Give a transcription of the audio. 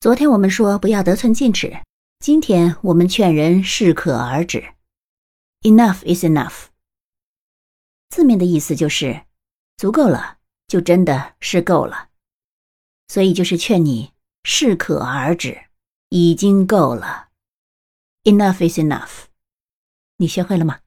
昨天我们说不要得寸进尺今天我们劝人适可而止。Enough is enough 字面的意思就是足够了就真的是够了。所以就是劝你适可而止已经够了。Enough is enough 你学会了吗？